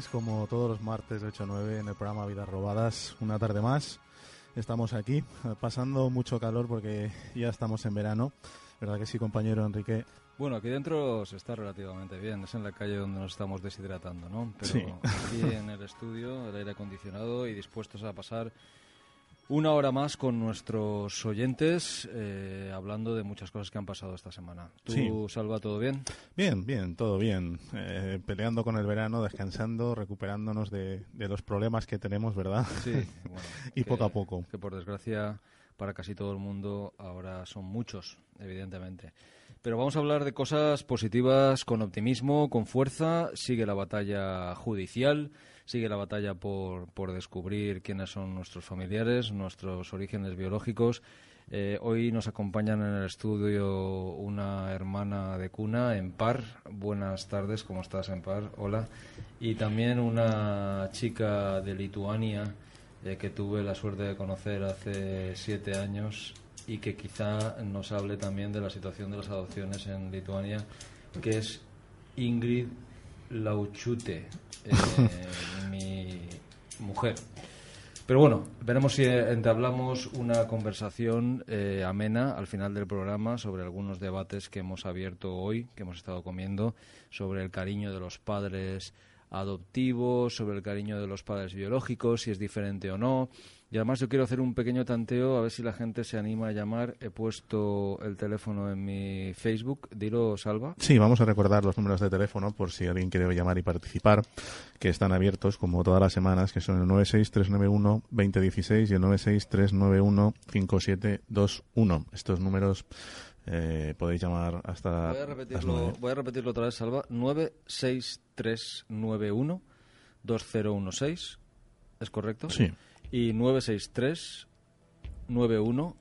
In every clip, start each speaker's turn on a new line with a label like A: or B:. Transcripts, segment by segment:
A: tardes, como todos los martes de 8 a 9 en el programa Vidas Robadas, una tarde más. Estamos aquí, pasando mucho calor porque ya estamos en verano. ¿Verdad que sí, compañero Enrique?
B: Bueno, aquí dentro se está relativamente bien. Es en la calle donde nos estamos deshidratando, ¿no? Pero
A: Sí.
B: aquí en el estudio, el aire acondicionado y dispuestos a pasar una hora más con nuestros oyentes eh, hablando de muchas cosas que han pasado esta semana. ¿Tú,
A: Sí.
B: Salva, todo bien?
A: Bien, bien, todo bien. Eh, peleando con el verano, descansando, recuperándonos de, de los problemas que tenemos, ¿verdad?
B: Sí. Bueno,
A: Y
B: que-
A: poco a poco.
B: Que por desgracia para casi todo el mundo ahora son muchos, evidentemente. Pero vamos a hablar de cosas positivas con optimismo, con fuerza. Sigue la batalla judicial, sigue la batalla por, por descubrir quiénes son nuestros familiares, nuestros orígenes biológicos. Eh, hoy nos acompañan en el estudio una hermana de cuna, Empar. Buenas tardes, ¿cómo estás, Empar? Hola. Y también una chica de Lituania eh, que tuve la suerte de conocer hace siete años y que quizá nos hable también de la situación de las adopciones en Lituania, que es Ingrid Lauchute, eh, mi mujer. Pero bueno, veremos si entablamos una conversación eh, amena al final del programa sobre algunos debates que hemos abierto hoy, que hemos estado comiendo, sobre el cariño de los padres adoptivos, sobre el cariño de los padres biológicos, si es diferente o no. Y además yo quiero hacer un pequeño tanteo a ver si la gente se anima a llamar. He puesto el teléfono en mi Facebook. Dilo, Salva.
A: Sí, vamos a recordar los números de teléfono por si alguien quiere llamar y participar, que están abiertos como todas las semanas, que son el 96391-2016 y el 96391-5721. Estos números eh, podéis llamar hasta
B: voy a, repetirlo, voy a repetirlo otra vez, Salva. 96391-2016. ¿Es correcto?
A: Sí
B: y 963 91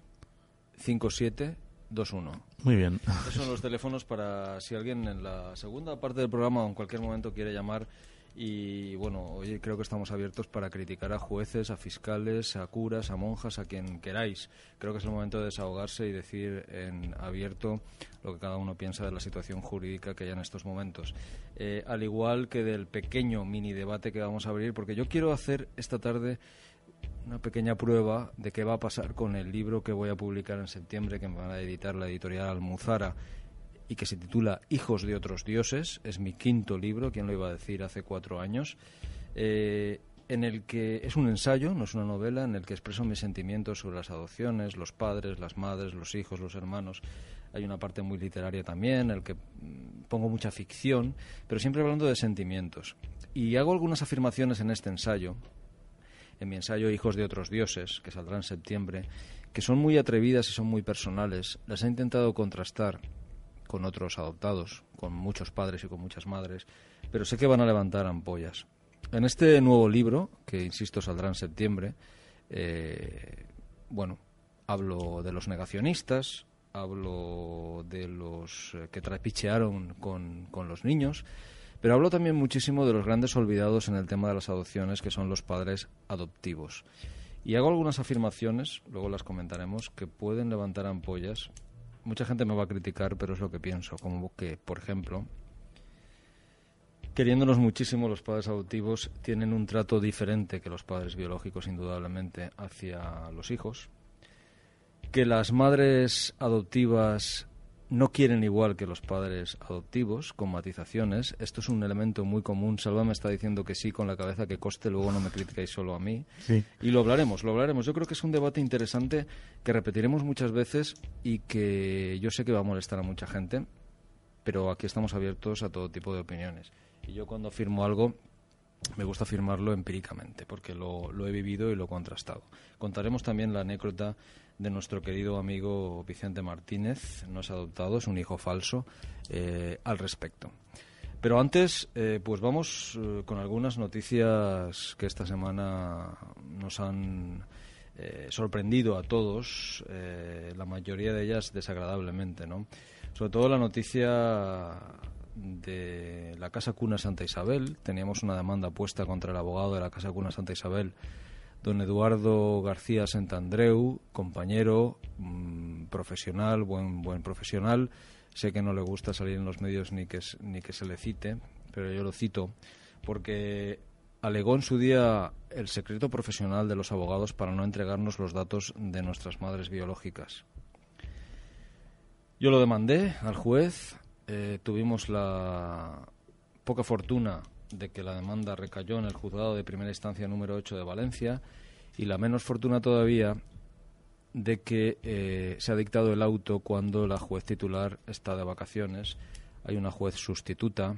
B: 5721.
A: Muy bien.
B: Esos son los teléfonos para si alguien en la segunda parte del programa o en cualquier momento quiere llamar. Y bueno, hoy creo que estamos abiertos para criticar a jueces, a fiscales, a curas, a monjas, a quien queráis. Creo que es el momento de desahogarse y decir en abierto lo que cada uno piensa de la situación jurídica que hay en estos momentos. Eh, al igual que del pequeño mini debate que vamos a abrir, porque yo quiero hacer esta tarde una pequeña prueba de qué va a pasar con el libro que voy a publicar en septiembre, que me van a editar la editorial Almuzara y que se titula Hijos de otros dioses. Es mi quinto libro, quien lo iba a decir hace cuatro años. Eh, en el que es un ensayo, no es una novela, en el que expreso mis sentimientos sobre las adopciones, los padres, las madres, los hijos, los hermanos. Hay una parte muy literaria también, en el que mm, pongo mucha ficción, pero siempre hablando de sentimientos. Y hago algunas afirmaciones en este ensayo en mi ensayo Hijos de otros dioses, que saldrá en septiembre, que son muy atrevidas y son muy personales. Las he intentado contrastar con otros adoptados, con muchos padres y con muchas madres, pero sé que van a levantar ampollas. En este nuevo libro, que insisto saldrá en septiembre, eh, bueno, hablo de los negacionistas, hablo de los eh, que trapichearon con, con los niños, pero hablo también muchísimo de los grandes olvidados en el tema de las adopciones, que son los padres adoptivos. Y hago algunas afirmaciones, luego las comentaremos, que pueden levantar ampollas. Mucha gente me va a criticar, pero es lo que pienso. Como que, por ejemplo, queriéndonos muchísimo, los padres adoptivos tienen un trato diferente que los padres biológicos, indudablemente, hacia los hijos. Que las madres adoptivas no quieren igual que los padres adoptivos, con matizaciones. Esto es un elemento muy común. Salva me está diciendo que sí con la cabeza que coste, luego no me criticáis solo a mí.
A: Sí.
B: Y lo hablaremos, lo hablaremos. Yo creo que es un debate interesante que repetiremos muchas veces y que yo sé que va a molestar a mucha gente, pero aquí estamos abiertos a todo tipo de opiniones. Y yo cuando afirmo algo me gusta afirmarlo empíricamente, porque lo, lo he vivido y lo he contrastado. Contaremos también la anécdota de nuestro querido amigo Vicente Martínez, no es adoptado, es un hijo falso, eh, al respecto. Pero antes, eh, pues vamos eh, con algunas noticias que esta semana nos han sorprendido a todos, la mayoría de ellas desagradablemente, ¿no? Sobre todo la noticia de la Casa Cuna Santa Isabel. Teníamos una demanda puesta contra el abogado de la Casa Cuna Santa Isabel don Eduardo García Santandreu, compañero, mm, profesional, buen, buen profesional. Sé que no le gusta salir en los medios ni que, ni que se le cite, pero yo lo cito porque alegó en su día el secreto profesional de los abogados para no entregarnos los datos de nuestras madres biológicas. Yo lo demandé al juez, eh, tuvimos la poca fortuna de que la demanda recayó en el juzgado de primera instancia número 8 de Valencia y la menos fortuna todavía de que eh, se ha dictado el auto cuando la juez titular está de vacaciones. Hay una juez sustituta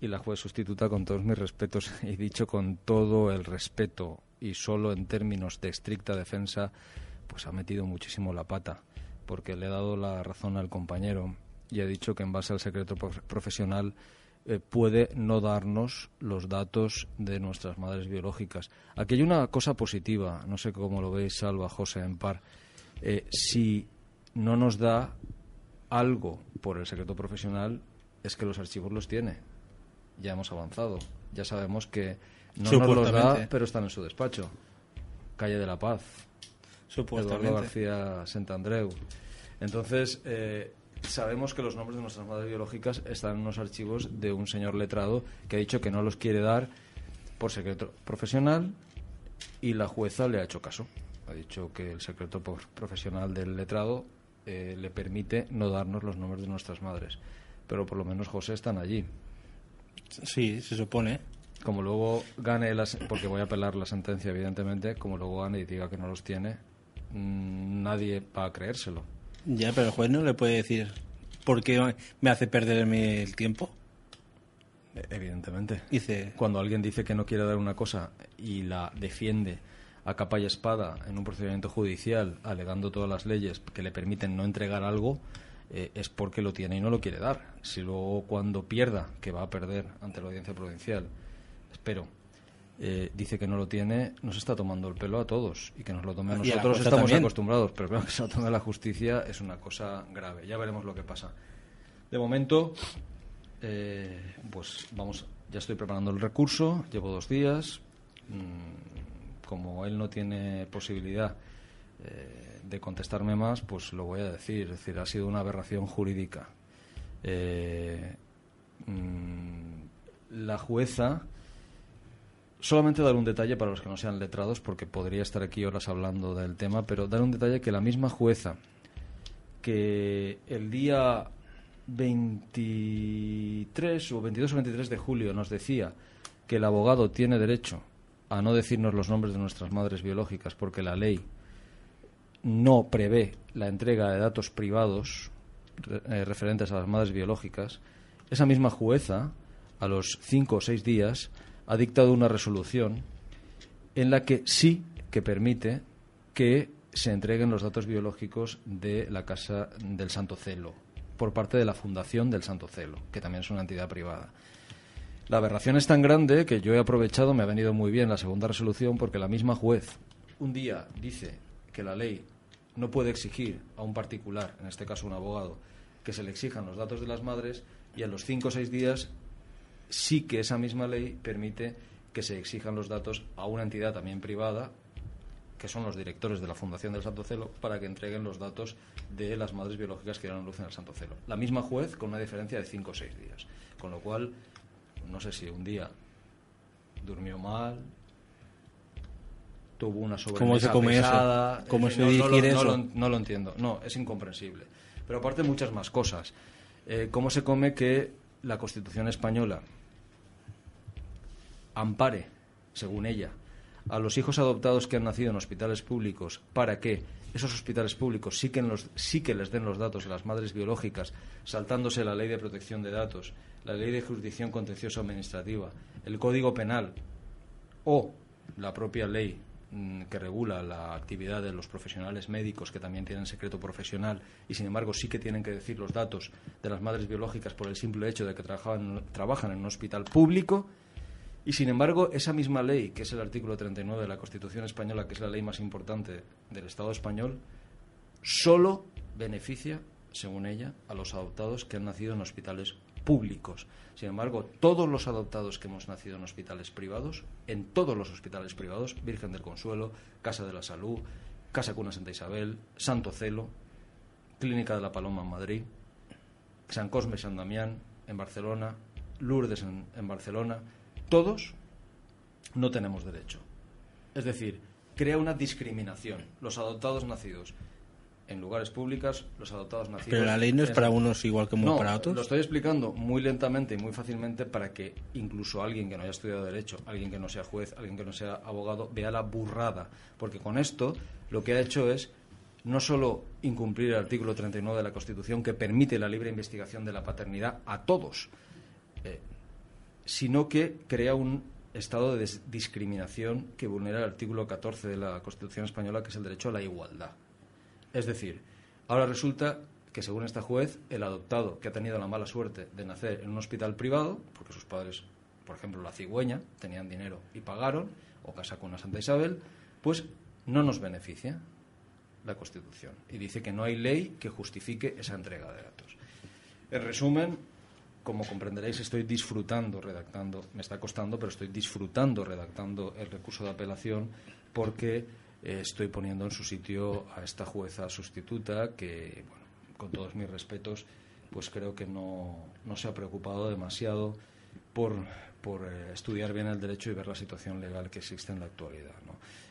B: y la juez sustituta, con todos mis respetos, y dicho con todo el respeto y solo en términos de estricta defensa, pues ha metido muchísimo la pata, porque le ha dado la razón al compañero y ha dicho que en base al secreto profesional eh, puede no darnos los datos de nuestras madres biológicas. Aquí hay una cosa positiva, no sé cómo lo veis, Salva, José, en par. Eh, si no nos da algo por el secreto profesional, es que los archivos los tiene. Ya hemos avanzado. Ya sabemos que no nos los da, pero están en su despacho. Calle de la Paz. Eduardo García Santandreu. Entonces, eh, sabemos que los nombres de nuestras madres biológicas están en unos archivos de un señor letrado que ha dicho que no los quiere dar por secreto profesional y la jueza le ha hecho caso. Ha dicho que el secreto profesional del letrado eh, le permite no darnos los nombres de nuestras madres. Pero por lo menos José están allí.
C: Sí, se supone.
B: como luego gane, las, porque voy a apelar la sentencia, evidentemente, como luego gane y diga que no los tiene, mm, nadie va a creérselo.
C: Ya, pero el juez no le puede decir, ¿por qué me hace perderme el tiempo?
B: Evidentemente.
C: Dice,
B: Cuando alguien dice que no quiere dar una cosa y la defiende a capa y espada en un procedimiento judicial, alegando todas las leyes que le permiten no entregar algo, eh, es porque lo tiene y no lo quiere dar. Si luego cuando pierda, que va a perder ante la audiencia provincial, espero, eh, dice que no lo tiene, nos está tomando el pelo a todos y que nos lo tome a nosotros estamos
C: también.
B: acostumbrados, pero claro que se lo tome la justicia es una cosa grave. Ya veremos lo que pasa. De momento, eh, pues vamos, ya estoy preparando el recurso, llevo dos días. Mm, como él no tiene posibilidad eh, de contestarme más, pues lo voy a decir. Es decir, ha sido una aberración jurídica. Mm, la jueza. Solamente dar un detalle para los que no sean letrados, porque podría estar aquí horas hablando del tema, pero dar un detalle que la misma jueza que el día 23 o 22 o 23 de julio nos decía que el abogado tiene derecho a no decirnos los nombres de nuestras madres biológicas porque la ley no prevé la entrega de datos privados eh, referentes a las madres biológicas, esa misma jueza, a los cinco o seis días, ha dictado una resolución en la que sí que permite que se entreguen los datos biológicos de la Casa del Santo Celo por parte de la Fundación del Santo Celo, que también es una entidad privada. La aberración es tan grande que yo he aprovechado, me ha venido muy bien la segunda resolución, porque la misma juez un día dice que la ley no puede exigir a un particular, en este caso un abogado, que se le exijan los datos de las madres y a los cinco o seis días sí que esa misma ley permite que se exijan los datos a una entidad también privada, que son los directores de la Fundación del Santo Celo, para que entreguen los datos de las madres biológicas que dieron luz en el Santo Celo. La misma juez con una diferencia de cinco o seis días. Con lo cual, no sé si un día durmió mal, tuvo una sobremesa
C: ¿Cómo se
B: pesada,
C: ¿Cómo
B: en
C: se
B: fin, no- no no lo- no lo entiendo. No, es incomprensible. Pero aparte muchas más cosas. Eh, ¿Cómo se come que la Constitución española ampare, según ella, a los hijos adoptados que han nacido en hospitales públicos para que esos hospitales públicos sí que, sí que les den los datos a las madres biológicas, saltándose la ley de protección de datos, la ley de jurisdicción contencioso administrativa, el Código Penal o la propia ley mm, que regula la actividad de los profesionales médicos que también tienen secreto profesional y sin embargo sí que tienen que decir los datos de las madres biológicas por el simple hecho de que trabajan en un hospital público y sin embargo esa misma ley que es el artículo 39 de la Constitución española que es la ley más importante del Estado español solo beneficia según ella a los adoptados que han nacido en hospitales públicos. Sin embargo, todos los adoptados que hemos nacido en hospitales privados, en todos los hospitales privados, Virgen del Consuelo, Casa de la Salud, Casa Cuna Santa Isabel, Santo Celo, Clínica de la Paloma en Madrid, San Cosme San Damián en Barcelona, Lourdes en, en Barcelona, todos no tenemos derecho. Es decir, crea una discriminación. Los adoptados nacidos en lugares públicos, los adoptados nacidos...
C: Pero la ley no es para unos igual que
B: no,
C: para otros.
B: Lo estoy explicando muy lentamente y muy fácilmente para que incluso alguien que no haya estudiado Derecho, alguien que no sea juez, alguien que no sea abogado, vea la burrada. Porque con esto lo que ha hecho es no solo incumplir el artículo 39 de la Constitución que permite la libre investigación de la paternidad a todos, sino que crea un estado de discriminación que vulnera el artículo 14 de la Constitución española, que es el derecho a la igualdad. Es decir, ahora resulta que según esta juez, el adoptado que ha tenido la mala suerte de nacer en un hospital privado, porque sus padres, por ejemplo, la cigüeña, tenían dinero y pagaron, o casa con una Santa Isabel, pues no nos beneficia la Constitución. Y dice que no hay ley que justifique esa entrega de datos. En resumen, como comprenderéis, estoy disfrutando redactando, me está costando, pero estoy disfrutando redactando el recurso de apelación porque eh, estoy poniendo en su sitio a esta jueza sustituta que, bueno, con todos mis respetos, pues creo que no, no se ha preocupado demasiado por, por eh, estudiar bien el derecho y ver la situación legal que existe en la actualidad.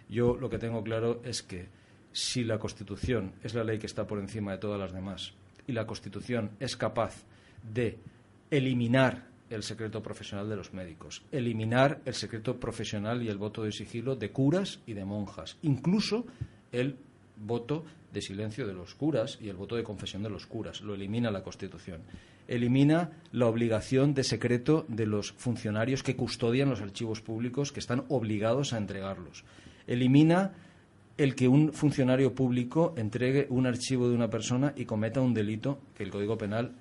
B: Yo lo que tengo claro es que si la Constitución es la ley que está por encima de todas las demás y la Constitución es capaz de eliminar el secreto profesional de los médicos, eliminar el secreto profesional y el voto de sigilo de curas y de monjas, incluso el voto de silencio de los curas y el voto de confesión de los curas. Lo elimina la Constitución. Elimina la obligación de secreto de los funcionarios que custodian los archivos públicos, que están obligados a entregarlos. Elimina el que un funcionario público entregue un archivo de una persona y cometa un delito que el Código Penal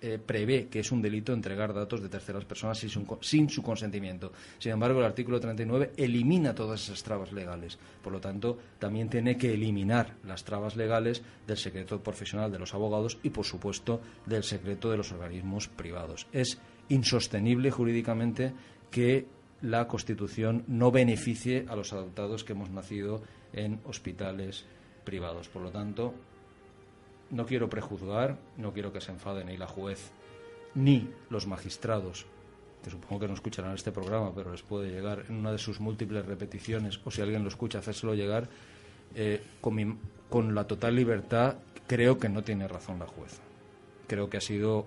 B: eh, prevé que es un delito entregar datos de terceras personas sin su, sin su, consentimiento. Sin embargo, el artículo 39 elimina todas esas trabas legales. Por lo tanto, también tiene que eliminar las trabas legales del secreto profesional de los abogados y, por supuesto, del secreto de los organismos privados. Es insostenible jurídicamente que la Constitución no beneficie a los adoptados que hemos nacido en hospitales privados. Por lo tanto, no quiero prejuzgar, no quiero que se enfade ni la juez ni los magistrados, que supongo que no escucharán este programa, pero les puede llegar en una de sus múltiples repeticiones, o si alguien lo escucha, hacérselo llegar eh, con, con la total libertad. Creo que no tiene razón la jueza. Creo que ha sido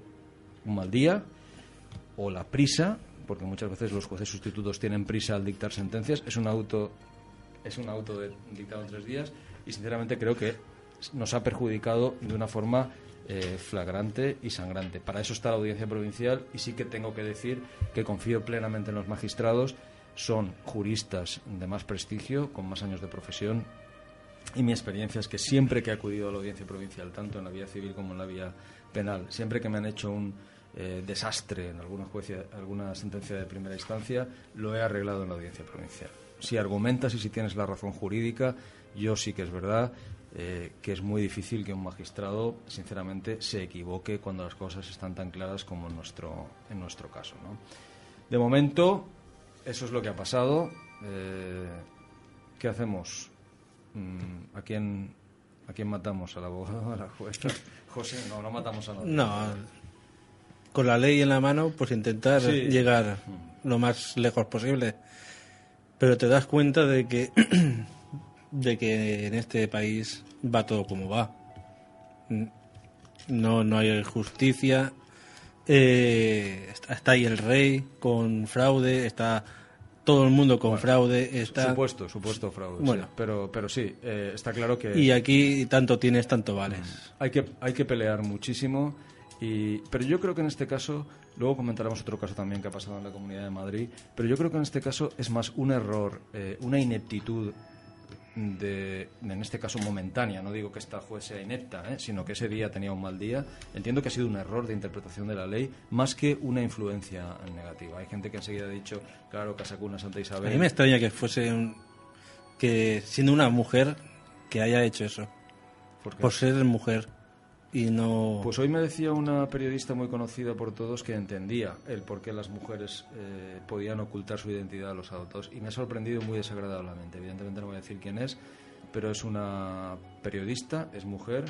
B: un mal día o la prisa, porque muchas veces los jueces sustitutos tienen prisa al dictar sentencias. Es un auto, es un auto de, dictado en tres días y sinceramente creo que nos ha perjudicado de una forma eh, flagrante y sangrante. Para eso está la audiencia provincial y sí que tengo que decir que confío plenamente en los magistrados. Son juristas de más prestigio, con más años de profesión. Y mi experiencia es que siempre que he acudido a la audiencia provincial, tanto en la vía civil como en la vía penal, siempre que me han hecho un eh, desastre en alguna, juecia, alguna sentencia de primera instancia, lo he arreglado en la audiencia provincial. Si argumentas y si tienes la razón jurídica, yo sí que es verdad eh, que es muy difícil que un magistrado, sinceramente, se equivoque cuando las cosas están tan claras como en nuestro, en nuestro caso. ¿no? De momento, eso es lo que ha pasado. Eh, ¿Qué hacemos? Mm, ¿A quién, ¿A quién matamos? ¿Al abogado? ¿A la jueza? José, no, no matamos a nadie.
C: No, con la ley en la mano, pues intentar
B: Sí.
C: llegar lo más lejos posible. Pero te das cuenta de que, de que en este país va todo como va. No, no hay justicia. Eh, está, está ahí el rey con fraude, está todo el mundo con fraude. Está,
B: Supuesto, supuesto fraude.
C: Bueno.
B: sí. Pero, pero sí, eh, está claro que
C: y aquí tanto tienes, tanto vales.
B: hay que, hay que pelear muchísimo. Y, pero yo creo que en este caso, luego comentaremos otro caso también que ha pasado en la Comunidad de Madrid, pero yo creo que en este caso es más un error, eh, una ineptitud de, en este caso momentánea, no digo que esta juez sea inepta, ¿eh? sino que ese día tenía un mal día. Entiendo que ha sido un error de interpretación de la ley más que una influencia negativa. Hay gente que enseguida ha dicho, claro, Casacuna, Santa
C: A
B: Isabel.
C: mí me extraña que fuese un, que siendo una mujer que haya hecho eso.
B: ¿Por qué?
C: Por ser mujer no...
B: Pues hoy me decía una periodista muy conocida por todos que entendía el por qué las mujeres eh, podían ocultar su identidad a los adoptados y me ha sorprendido muy desagradablemente. Evidentemente no voy a decir quién es, pero es una periodista, es mujer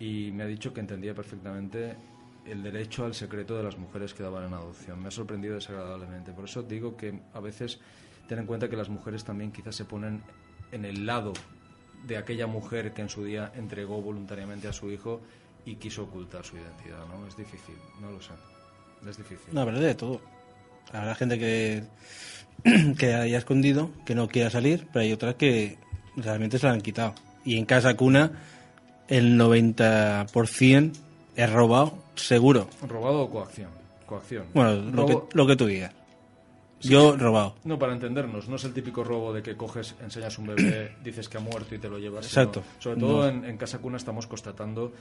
B: y me ha dicho que entendía perfectamente el derecho al secreto de las mujeres que daban en adopción. Me ha sorprendido desagradablemente. Por eso digo que a veces ten en cuenta que las mujeres también quizás se ponen en el lado de aquella mujer que en su día entregó voluntariamente a su hijo y quiso ocultar su identidad, ¿no? Es difícil, no lo sé. Es difícil.
C: No, habrá de todo. Habrá gente que, que haya escondido, que no quiera salir, pero hay otras que realmente se la han quitado. Y en casa cuna, el 90% es robado, seguro.
B: ¿Robado o coacción? Coacción.
C: Bueno, lo que, lo que tú digas. Yo, robado.
B: No, para entendernos, no es el típico robo de que coges, enseñas un bebé, dices que ha muerto y te lo llevas. sino-
C: Exacto.
B: sobre todo
C: No.
B: en, en Casa Cuna estamos constatando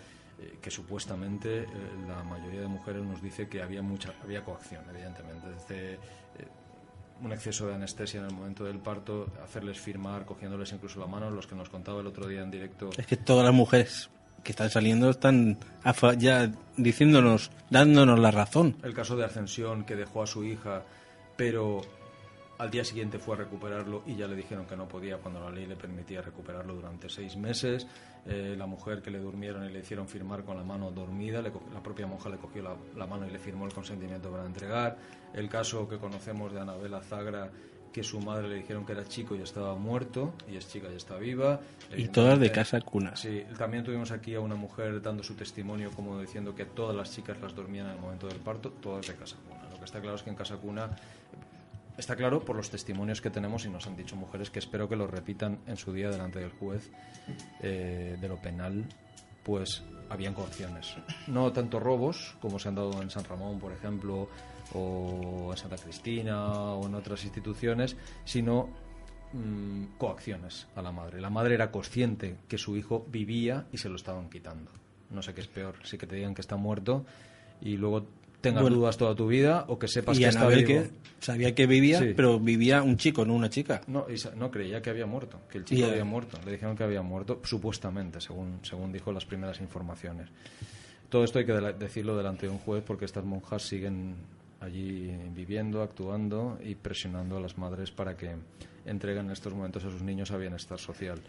B: eh, que supuestamente eh, la mayoría de mujeres nos dice que había mucha había coacción, evidentemente. Desde eh, un exceso de anestesia en el momento del parto, hacerles firmar, cogiéndoles incluso la mano, los que nos contaba el otro día en directo.
C: Es que todas las mujeres que están saliendo están ya diciéndonos, dándonos la razón.
B: El caso de Ascensión, que dejó a su hija, pero al día siguiente fue a recuperarlo y ya le dijeron que no podía cuando la ley le permitía recuperarlo durante seis meses. Eh, la mujer que le durmieron y le hicieron firmar con la mano dormida, le la propia monja le cogió la, la mano y le firmó el consentimiento para entregar. El caso que conocemos de Anabela Zagra, que su madre le dijeron que era chico y estaba muerto, y es chica y está viva.
C: Y todas de casa cuna.
B: Sí, también tuvimos aquí a una mujer dando su testimonio como diciendo que todas las chicas las dormían en el momento del parto, todas de casa cuna. Lo que está claro es que en Casa Cuna está claro por los testimonios que tenemos y nos han dicho mujeres que espero que lo repitan en su día delante del juez eh, de lo penal, pues habían coacciones. No tanto robos como se han dado en San Ramón, por ejemplo, o en Santa Cristina o en otras instituciones, sino mm, coacciones a la madre. La madre era consciente que su hijo vivía y se lo estaban quitando. No sé qué es peor, si que te digan que está muerto y luego tengas
C: Bueno.
B: dudas toda tu vida o que sepas
C: Y
B: que está vivo.
C: que sabía que vivía,
B: Sí.
C: pero vivía un chico, no una chica.
B: No, y no creía que había muerto, que el chico había muerto. Le dijeron que había muerto, supuestamente, según, según dijo las primeras informaciones. Todo esto hay que decirlo delante de un juez porque estas monjas siguen allí viviendo, actuando y presionando a las madres para que entreguen en estos momentos a sus niños a bienestar social.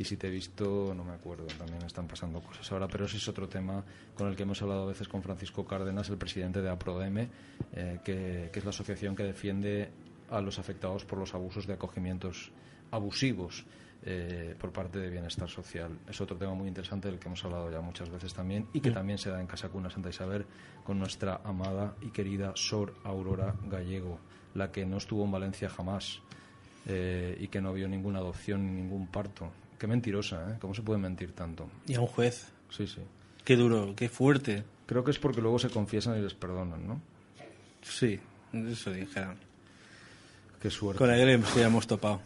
B: Y si te he visto, no me acuerdo, también están pasando cosas ahora, pero ese es otro tema con el que hemos hablado a veces con Francisco Cárdenas, el presidente de APRODEME, eh, que, es la asociación que defiende a los afectados por los abusos de acogimientos abusivos eh, por parte de bienestar social. Es otro tema muy interesante del que hemos hablado ya muchas veces también y que también se da en Casa Cuna Santa Isabel con nuestra amada y querida Sor Aurora Gallego, la que no estuvo en Valencia jamás eh, y que no vio ninguna adopción ni ningún parto. Qué mentirosa, ¿eh? ¿Cómo se puede mentir tanto?
C: Y a un juez.
B: Sí, sí.
C: Qué duro, qué fuerte.
B: Creo que es porque luego se confiesan y les perdonan, ¿no?
C: Sí, eso dijeron.
B: Qué suerte.
C: Con hemos- ya hemos topado.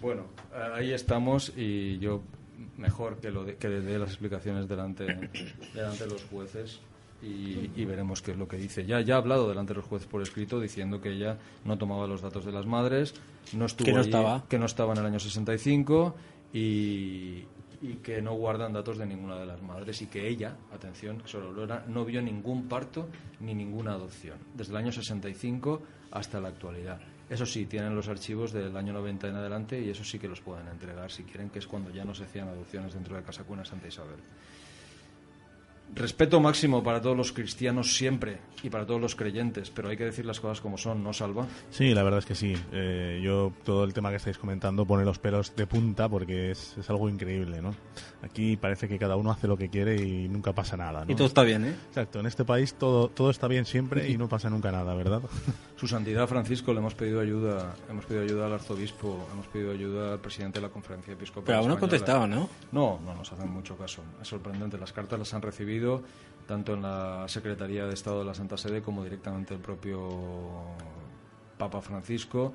B: Bueno, eh, ahí estamos y yo mejor que lo de- que le dé las explicaciones delante, delante de los jueces y, y veremos qué es lo que dice. Ya, ya ha hablado delante de los jueces por escrito diciendo que ella no tomaba los datos de las madres, no estuvo
C: Que no
B: allí-
C: estaba.
B: que no estaba en el año 65 y, y que no guardan datos de ninguna de las madres y que ella, atención, Sor Aurora, no vio ningún parto ni ninguna adopción desde el año 65 hasta la actualidad. Eso sí, tienen los archivos del año 90 en adelante y eso sí que los pueden entregar si quieren, que es cuando ya no se hacían adopciones dentro de Casa Cuna Santa Isabel. Respeto máximo para todos los cristianos siempre y para todos los creyentes, pero hay que decir las cosas como son, ¿no, Salva?
A: Sí, la verdad es que sí. Eh, yo todo el tema que estáis comentando pone los pelos de punta porque es, es algo increíble, ¿no? Aquí parece que cada uno hace lo que quiere y nunca pasa nada, ¿no?
C: Y todo está bien, ¿eh?
A: Exacto, en este país todo, todo está bien siempre y no pasa nunca nada, ¿verdad?
B: Su Santidad Francisco le hemos pedido ayuda, hemos pedido ayuda al arzobispo, hemos pedido ayuda al presidente de la Conferencia Episcopal.
C: Pero aún no
B: Española.
C: contestaba, ¿no?
B: No, no nos hacen mucho caso. Es sorprendente. Las cartas las han recibido tanto en la Secretaría de Estado de la Santa Sede como directamente el propio Papa Francisco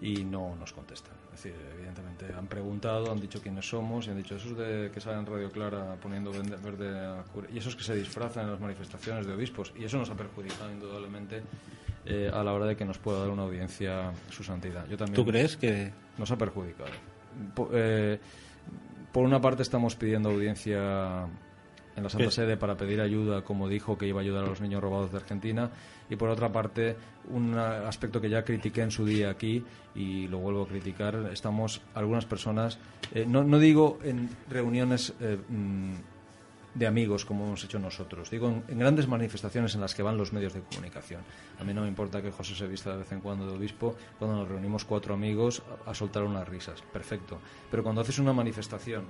B: y no nos contestan. Es decir, evidentemente han preguntado, han dicho quiénes somos y han dicho esos de que salen en Radio Clara poniendo verde a cura- y esos que se disfrazan en las manifestaciones de obispos y eso nos ha perjudicado indudablemente eh, a la hora de que nos pueda dar una audiencia su santidad. Yo también
C: ¿Tú crees que...?
B: nos ha perjudicado. Po- eh, por una parte estamos pidiendo audiencia en la Santa
C: ¿Qué?
B: Sede para pedir ayuda, como dijo que iba a ayudar a los niños robados de Argentina, y por otra parte un aspecto que ya critiqué en su día aquí y lo vuelvo a criticar, estamos algunas personas, eh, no, no digo en reuniones eh, mm, de amigos como hemos hecho nosotros. Digo, en, en grandes manifestaciones en las que van los medios de comunicación. A mí no me importa que José se vista de vez en cuando de obispo, cuando nos reunimos cuatro amigos a, a soltar unas risas. Perfecto. Pero cuando haces una manifestación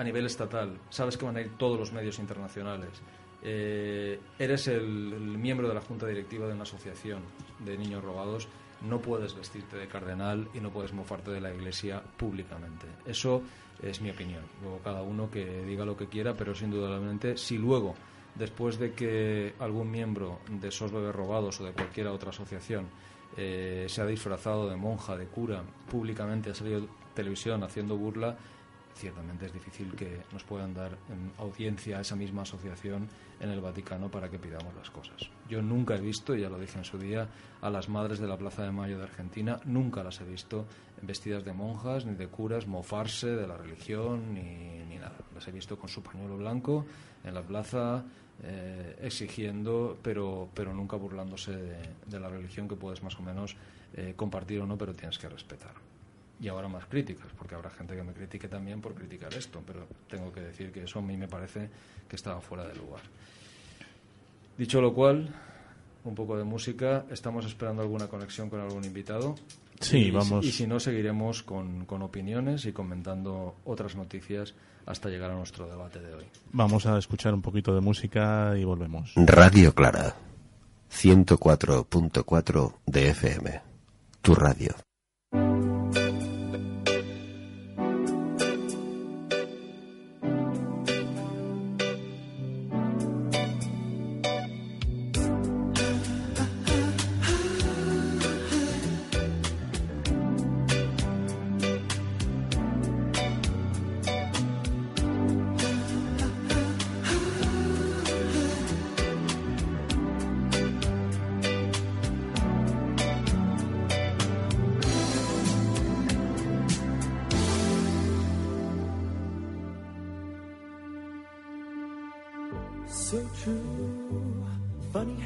B: a nivel estatal, sabes que van a ir todos los medios internacionales, eh, eres el, miembro de la junta directiva de una asociación de niños robados, no puedes vestirte de cardenal y no puedes mofarte de la iglesia públicamente. Eso es mi opinión. Luego cada uno que diga lo que quiera, pero sin indudablemente, si luego, después de que algún miembro de esos bebés robados o de cualquier otra asociación eh, se ha disfrazado de monja, de cura, públicamente ha salido televisión haciendo burla, ciertamente es difícil que nos puedan dar em, audiencia a esa misma asociación en el Vaticano para que pidamos las cosas. Yo nunca he visto, y ya lo dije en su día, a las madres de la Plaza de Mayo de Argentina, nunca las he visto vestidas de monjas ni de curas mofarse de la religión ni, ni nada. Las he visto con su pañuelo blanco en la plaza eh, exigiendo, pero, pero nunca burlándose de, la religión que puedes más o menos eh, compartir o no, pero tienes que respetar y ahora más críticas, porque habrá gente que me critique también por criticar esto, pero tengo que decir que eso a mí me parece que estaba fuera de lugar. Dicho lo cual, un poco de música, estamos esperando alguna conexión con algún invitado.
A: Sí,
B: Y si-
A: vamos.
B: Y si no, seguiremos con, con opiniones y comentando otras noticias hasta llegar a nuestro debate de hoy.
A: Vamos a escuchar un poquito de música y volvemos.
D: Radio Clara. 104.4 de FM. Tu radio.
E: True, funny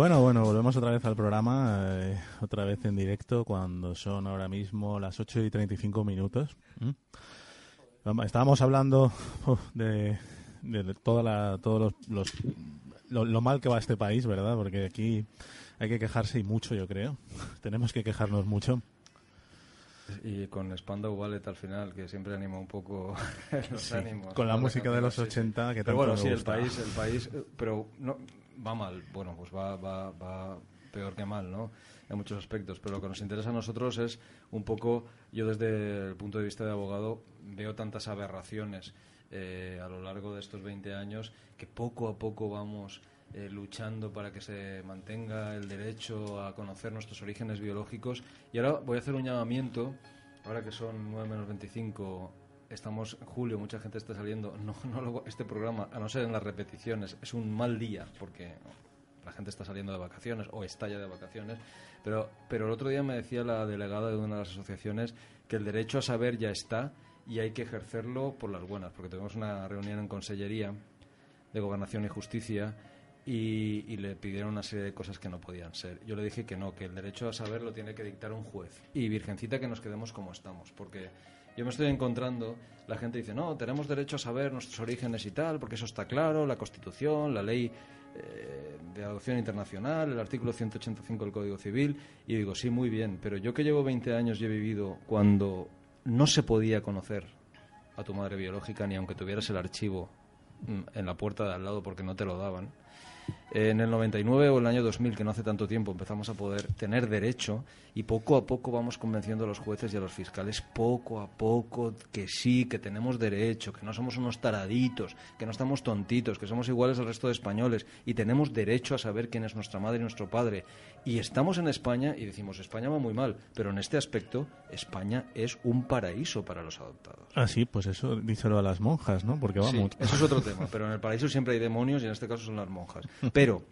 A: bueno, bueno, volvemos otra vez al programa, eh, otra vez en directo, cuando son ahora mismo las 8 y 35 minutos. ¿Mm? Estábamos hablando de, de toda la, todos los, los- lo, lo mal que va este país, ¿verdad? Porque aquí hay que quejarse y mucho, yo creo. Tenemos que quejarnos mucho.
B: Y con Spandau Ballet al final, que siempre anima un poco los ánimos.
A: Con la música de los
B: Sí, sí.
A: 80 que
B: Pero
A: tanto
B: bueno,
A: me
B: sí, el
A: gusta.
B: país, el país, eh, pero no va mal. Bueno, pues va, va, va peor que mal, ¿no? En muchos aspectos. Pero lo que nos interesa a nosotros es un poco, yo desde el punto de vista de abogado veo tantas aberraciones eh, a lo largo de estos 20 años que poco a poco vamos eh, luchando para que se mantenga el derecho a conocer nuestros orígenes biológicos. Y ahora voy a hacer un llamamiento, ahora que son 9 menos 25, estamos julio, mucha gente está saliendo. No, no lo- este programa, a no ser en las repeticiones, es un mal día porque la gente está saliendo de vacaciones o está ya de vacaciones. Pero, pero el otro día me decía la delegada de una de las asociaciones que el derecho a saber ya está y hay que ejercerlo por las buenas, porque tuvimos una reunión en Consellería de Gobernación y Justicia y, y le pidieron una serie de cosas que no podían ser. Yo le dije que no, que el derecho a saber lo tiene que dictar un juez. Y Virgencita que nos quedemos como estamos, porque yo me estoy encontrando, la gente dice, no, tenemos derecho a saber nuestros orígenes y tal, porque eso está claro, la Constitución, la ley eh, de adopción internacional, el artículo 185 del Código Civil, y digo, sí, muy bien, pero yo que llevo 20 años y he vivido cuando no se podía conocer a tu madre biológica ni aunque tuvieras el archivo mm, en la puerta de al lado porque no te lo daban. En el 99 o el año 2000, que no hace tanto tiempo, empezamos a poder tener derecho y poco a poco vamos convenciendo a los jueces y a los fiscales, poco a poco, que sí, que tenemos derecho, que no somos unos taraditos, que no estamos tontitos, que somos iguales al resto de españoles y tenemos derecho a saber quién es nuestra madre y nuestro padre. Y estamos en España y decimos, España va muy mal, pero en este aspecto, España es un paraíso para los adoptados.
A: Ah, sí, pues eso díselo a las monjas, ¿no? Porque vamos.
B: Sí, eso es otro tema, pero en el paraíso siempre hay demonios y en este caso son las monjas. Pero,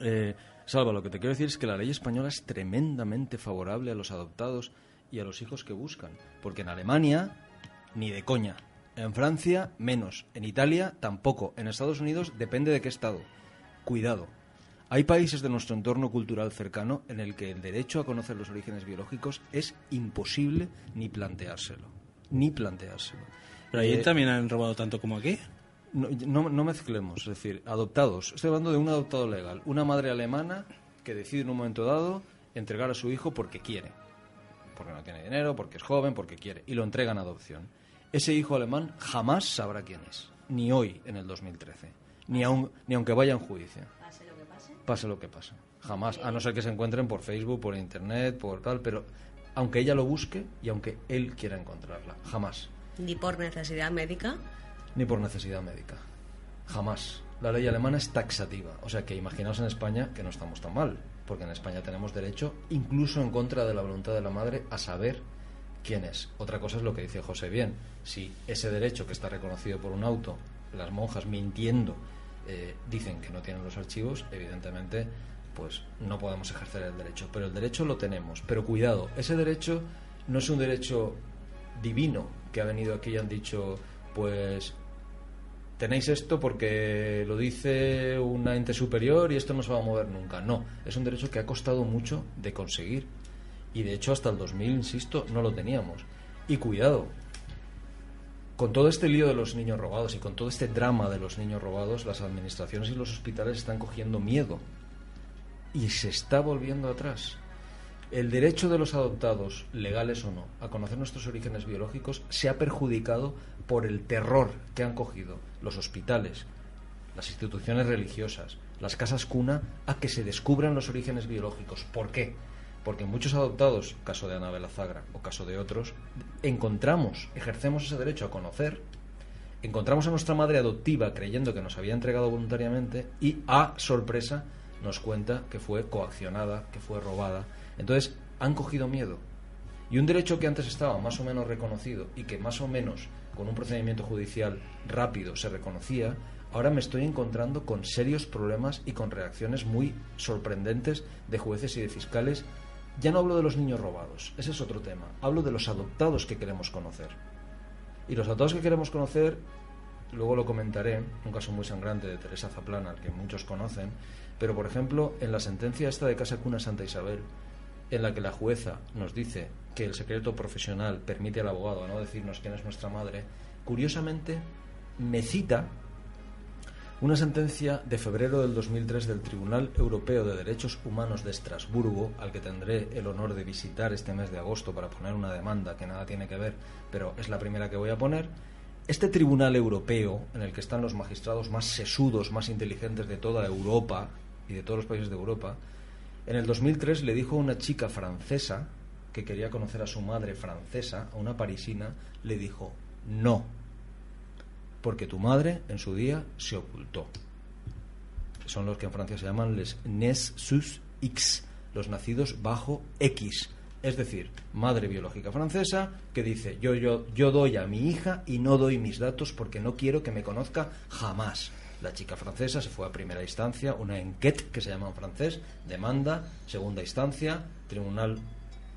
B: eh, Salva, lo que te quiero decir es que la ley española es tremendamente favorable a los adoptados y a los hijos que buscan. Porque en Alemania, ni de coña. En Francia, menos. En Italia, tampoco. En Estados Unidos, depende de qué estado. Cuidado. Hay países de nuestro entorno cultural cercano en el que el derecho a conocer los orígenes biológicos es imposible ni planteárselo. Ni planteárselo.
C: Pero ahí
B: Eh,
C: también han robado tanto como aquí.
B: No, no, no mezclemos, es decir, adoptados. Estoy hablando de un adoptado legal. Una madre alemana que decide en un momento dado entregar a su hijo porque quiere. Porque no tiene dinero, porque es joven, porque quiere. Y lo entrega en adopción. Ese hijo alemán jamás sabrá quién es. Ni hoy, en el 2013. Ni, aun, ni aunque vaya en juicio.
F: Pase lo que pase.
B: Pase lo que pase. Jamás. A no ser que se encuentren por Facebook, por Internet, por tal. Pero aunque ella lo busque y aunque él quiera encontrarla. Jamás
F: Ni por necesidad médica.
B: Ni por necesidad médica. Jamás. La ley alemana es taxativa. O sea que imaginaos en España que no estamos tan mal, porque en España tenemos derecho, incluso en contra de la voluntad de la madre, a saber quién es. Otra cosa es lo que dice José bien. Si ese derecho que está reconocido por un auto, las monjas mintiendo, eh, dicen que no tienen los archivos, evidentemente, pues no podemos ejercer el derecho. Pero el derecho lo tenemos. Pero cuidado, ese derecho no es un derecho divino que ha venido aquí y han dicho, pues tenéis esto porque lo dice un ente superior y esto no se va a mover nunca. No, es un derecho que ha costado mucho de conseguir. Y de hecho hasta el 2000, insisto, no lo teníamos. Y cuidado, con todo este lío de los niños robados y con todo este drama de los niños robados, las administraciones y los hospitales están cogiendo miedo. Y se está volviendo atrás. El derecho de los adoptados, legales o no, a conocer nuestros orígenes biológicos se ha perjudicado por el terror que han cogido los hospitales, las instituciones religiosas, las casas cuna, a que se descubran los orígenes biológicos. ¿Por qué? Porque muchos adoptados, caso de Anabel Azagra o caso de otros, encontramos, ejercemos ese derecho a conocer, encontramos a nuestra madre adoptiva creyendo que nos había entregado voluntariamente y, a sorpresa, nos cuenta que fue coaccionada, que fue robada. Entonces, han cogido miedo. Y un derecho que antes estaba más o menos reconocido y que más o menos con un procedimiento judicial rápido se reconocía, ahora me estoy encontrando con serios problemas y con reacciones muy sorprendentes de jueces y de fiscales. Ya no hablo de los niños robados, ese es otro tema. Hablo de los adoptados que queremos conocer. Y los adoptados que queremos conocer luego lo comentaré, un caso muy sangrante de Teresa Zaplana, que muchos conocen, pero por ejemplo, en la sentencia esta de Casa Cuna Santa Isabel, en la que la jueza nos dice que el secreto profesional permite al abogado no decirnos quién es nuestra madre, curiosamente me cita una sentencia de febrero del 2003 del Tribunal Europeo de Derechos Humanos de Estrasburgo, al que tendré el honor de visitar este mes de agosto para poner una demanda que nada tiene que ver, pero es la primera que voy a poner. Este Tribunal Europeo, en el que están los magistrados más sesudos, más inteligentes de toda Europa y de todos los países de Europa, en el 2003 le dijo a una chica francesa que quería conocer a su madre francesa, a una parisina, le dijo, no, porque tu madre en su día se ocultó. Son los que en Francia se llaman les nés sus X, los nacidos bajo X. Es decir, madre biológica francesa que dice, yo, yo, yo doy a mi hija y no doy mis datos porque no quiero que me conozca jamás. La chica francesa se fue a primera instancia, una enquête que se llama en francés, demanda, segunda instancia, Tribunal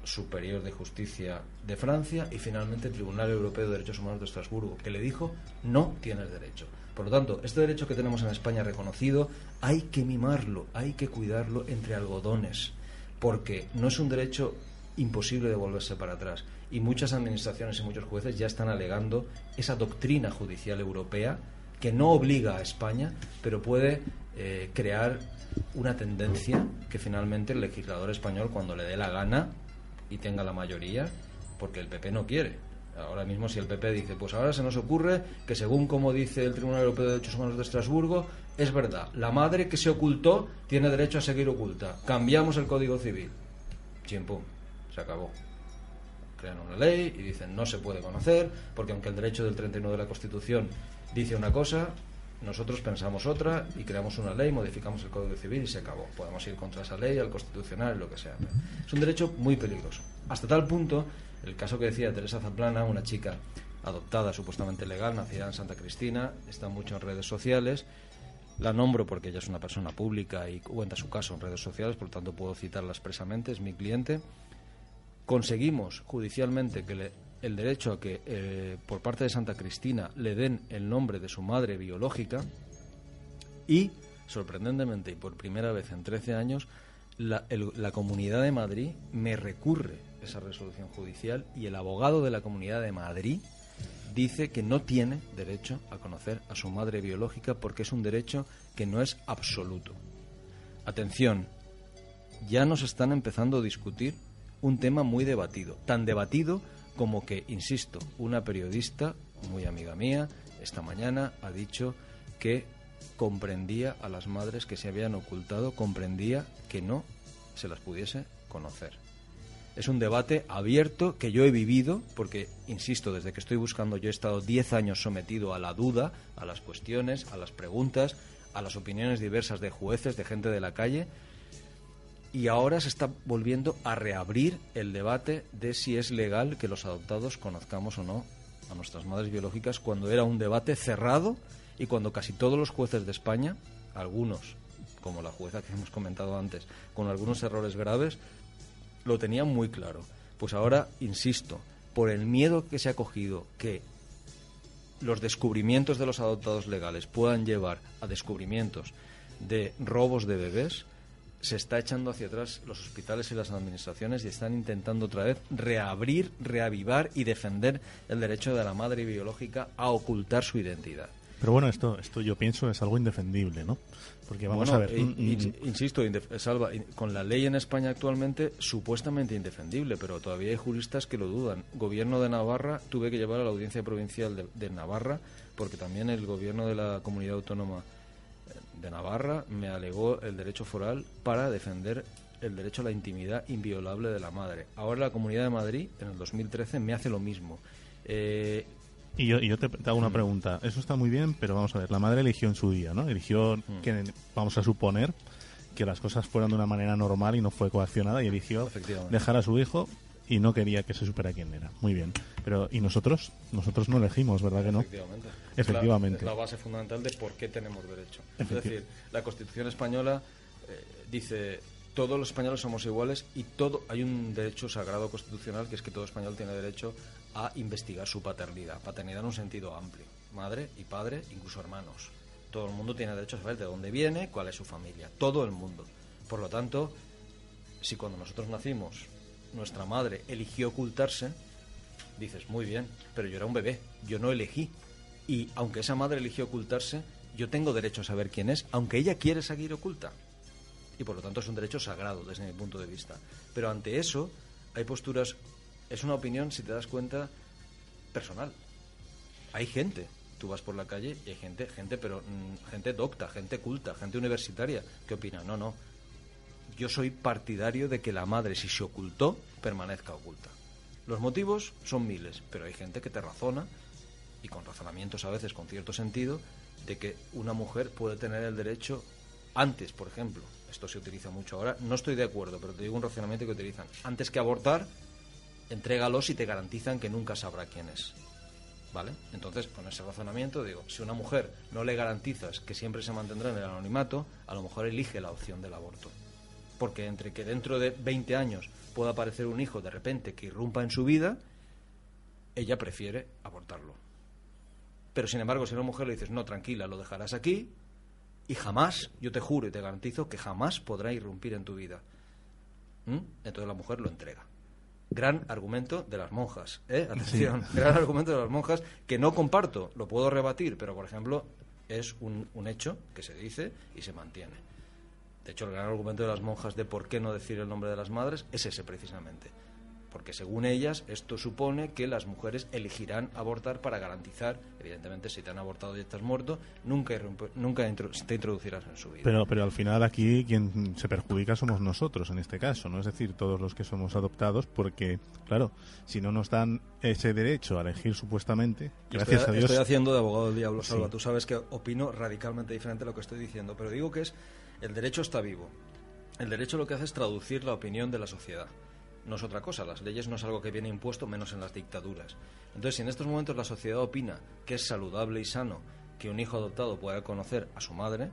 B: Superior de Justicia de Francia y finalmente Tribunal Europeo de Derechos Humanos de Estrasburgo, que le dijo no tienes derecho. Por lo tanto, este derecho que tenemos en España reconocido hay que mimarlo, hay que cuidarlo entre algodones, porque no es un derecho imposible de volverse para atrás. Y muchas administraciones y muchos jueces ya están alegando esa doctrina judicial europea que no obliga a España, pero puede eh, crear una tendencia que finalmente el legislador español, cuando le dé la gana y tenga la mayoría, porque el PP no quiere. Ahora mismo si el PP dice, pues ahora se nos ocurre que según como dice el Tribunal Europeo de Derechos Humanos de Estrasburgo, es verdad, la madre que se ocultó tiene derecho a seguir oculta. Cambiamos el Código Civil. Chimpum, se acabó. Crean una ley y dicen no se puede conocer, porque aunque el derecho del 31 de la Constitución dice una cosa, nosotros pensamos otra y creamos una ley, modificamos el Código Civil y se acabó. Podemos ir contra esa ley, al Constitucional, lo que sea. Es un derecho muy peligroso. Hasta tal punto, el caso que decía Teresa Zaplana, una chica adoptada, supuestamente legal, nacida en Santa Cristina, está mucho en redes sociales. La nombro porque ella es una persona pública y cuenta su caso en redes sociales, por lo tanto puedo citarla expresamente, es mi cliente. Conseguimos judicialmente que le- el derecho a que eh, por parte de Santa Cristina le den el nombre de su madre biológica y, sorprendentemente y por primera vez en 13 años, la, el- la Comunidad de Madrid me recurre esa resolución judicial y el abogado de la Comunidad de Madrid dice que no tiene derecho a conocer a su madre biológica porque es un derecho que no es absoluto. Atención, ya nos están empezando a discutir un tema muy debatido, tan debatido como que, insisto, una periodista, muy amiga mía, esta mañana ha dicho que comprendía a las madres que se habían ocultado, comprendía que no se las pudiese conocer. Es un debate abierto que yo he vivido, porque, insisto, desde que estoy buscando, yo he estado 10 años sometido a la duda, a las cuestiones, a las preguntas, a las opiniones diversas de jueces, de gente de la calle, y ahora se está volviendo a reabrir el debate de si es legal que los adoptados conozcamos o no a nuestras madres biológicas cuando era un debate cerrado y cuando casi todos los jueces de España, algunos, como la jueza que hemos comentado antes, con algunos errores graves, lo tenían muy claro. Pues ahora, insisto, por el miedo que se ha cogido que los descubrimientos de los adoptados legales puedan llevar a descubrimientos de robos de bebés, se está echando hacia atrás los hospitales y las administraciones y están intentando otra vez reabrir, reavivar y defender el derecho de la madre biológica a ocultar su identidad.
A: Pero bueno, esto, esto yo pienso es algo indefendible, ¿no? Porque vamos
B: Bueno,
A: a ver.
B: eh,
A: mm, mm,
B: ins- insisto, Salva, con la ley en España actualmente supuestamente indefendible, pero todavía hay juristas que lo dudan. Gobierno de Navarra, tuve que llevar a la audiencia provincial de, de Navarra, porque también el gobierno de la comunidad autónoma de Navarra me alegó el derecho foral para defender el derecho a la intimidad inviolable de la madre. Ahora la Comunidad de Madrid, en el 2013, me hace lo mismo. Eh,
A: Y yo, y yo te, te hago una pregunta. Eso está muy bien, pero vamos a ver. La madre eligió en su día, ¿no? Eligió que, vamos a suponer, que las cosas fueran de una manera normal y no fue coaccionada y eligió dejar a su hijo y no quería que se supiera quién era. Muy bien. Pero, ¿y nosotros? Nosotros no elegimos, ¿verdad que no?
B: Efectivamente.
A: Efectivamente.
B: Es la, es la base fundamental de por qué tenemos derecho. Es decir, la Constitución española eh, dice todos los españoles somos iguales y todo hay un derecho sagrado constitucional que es que todo español tiene derecho a investigar su paternidad. Paternidad en un sentido amplio. Madre y padre, incluso hermanos. Todo el mundo tiene derecho a saber de dónde viene, cuál es su familia. Todo el mundo. Por lo tanto, si cuando nosotros nacimos nuestra madre eligió ocultarse, dices, muy bien, pero yo era un bebé, yo no elegí. Y aunque esa madre eligió ocultarse, yo tengo derecho a saber quién es, aunque ella quiere seguir oculta. Y por lo tanto es un derecho sagrado desde mi punto de vista. Pero ante eso hay posturas, es una opinión, si te das cuenta, personal. Hay gente, tú vas por la calle y hay gente, gente, pero mm, gente docta, gente culta, gente universitaria, que opina, no, no, yo soy partidario de que la madre, si se ocultó, permanezca oculta. Los motivos son miles, pero hay gente que te razona, y con razonamientos a veces con cierto sentido, de que una mujer puede tener el derecho antes, por ejemplo, esto se utiliza mucho ahora, no estoy de acuerdo, pero te digo un razonamiento que utilizan, antes que abortar, entrégalos y te garantizan que nunca sabrá quién es. ¿Vale? Entonces, con ese razonamiento digo, si una mujer no le garantizas que siempre se mantendrá en el anonimato, a lo mejor elige la opción del aborto porque entre que dentro de 20 años pueda aparecer un hijo de repente que irrumpa en su vida, ella prefiere abortarlo. Pero sin embargo, si a una mujer le dices, no, tranquila, lo dejarás aquí y jamás, yo te juro y te garantizo que jamás podrá irrumpir en tu vida. ¿Mm? Entonces la mujer lo entrega. Gran argumento de las monjas, ¿eh? Atención, gran argumento de las monjas que no comparto, lo puedo rebatir, pero por ejemplo es un, un hecho que se dice y se mantiene. De hecho, el gran argumento de las monjas de por qué no decir el nombre de las madres es ese precisamente. Porque según ellas, esto supone que las mujeres elegirán abortar para garantizar, evidentemente, si te han abortado y estás muerto, nunca, irrumpe- nunca intro- te introducirás en su vida.
A: Pero, pero al final aquí quien se perjudica somos nosotros en este caso, ¿no? Es decir, todos los que somos adoptados, porque, claro, si no nos dan ese derecho a elegir supuestamente, gracias
B: estoy,
A: a Dios...
B: Estoy haciendo de abogado del diablo,
A: Sí.
B: Salva. Tú sabes que opino radicalmente diferente a lo que estoy diciendo, pero digo que es el derecho está vivo. El derecho lo que hace es traducir la opinión de la sociedad. No es otra cosa, las leyes no es algo que viene impuesto, menos en las dictaduras. Entonces, si en estos momentos la sociedad opina que es saludable y sano que un hijo adoptado pueda conocer a su madre,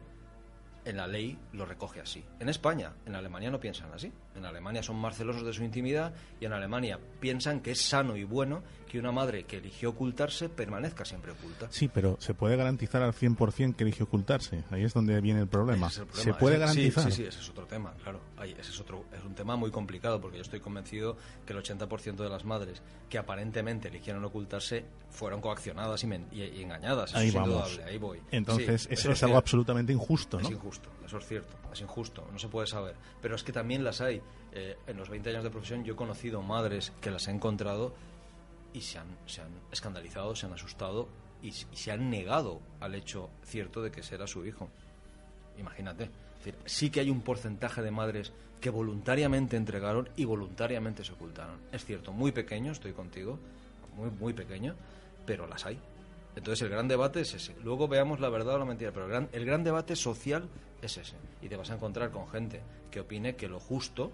B: en la ley lo recoge así. En España, en Alemania no piensan así. En Alemania son más celosos de su intimidad y en Alemania piensan que es sano y bueno que una madre que eligió ocultarse permanezca siempre oculta.
A: Sí, pero ¿se puede garantizar al 100% que elige ocultarse? Ahí es donde viene el problema.
B: Es el
A: ¿Se
B: problema.
A: puede
B: Ese-
A: garantizar?
B: Sí, sí, sí, ese es otro tema, claro. Ahí, ese es, otro, es un tema muy complicado porque yo estoy convencido que el 80% de las madres que aparentemente eligieron ocultarse fueron coaccionadas y, men- y- y engañadas.
A: Ahí vamos.
B: ahí voy.
A: Entonces,
B: Sí,
A: es,
B: eso
A: es algo absolutamente injusto, ¿no?
B: Es injusto, eso es cierto, es injusto, no se puede saber. Pero es que también las hay. Eh, en los 20 años de profesión yo he conocido madres que las he encontrado y se han, se han escandalizado, se han asustado y, se han negado al hecho cierto de que ese era su hijo. Imagínate. Sí que hay un porcentaje de madres que voluntariamente entregaron y voluntariamente se ocultaron. Es cierto, muy pequeño, estoy contigo, muy, muy pequeño, pero las hay. Entonces el gran debate es ese. Luego veamos la verdad o la mentira, pero el gran, el gran debate social es ese. Y te vas a encontrar con gente que opine que lo justo,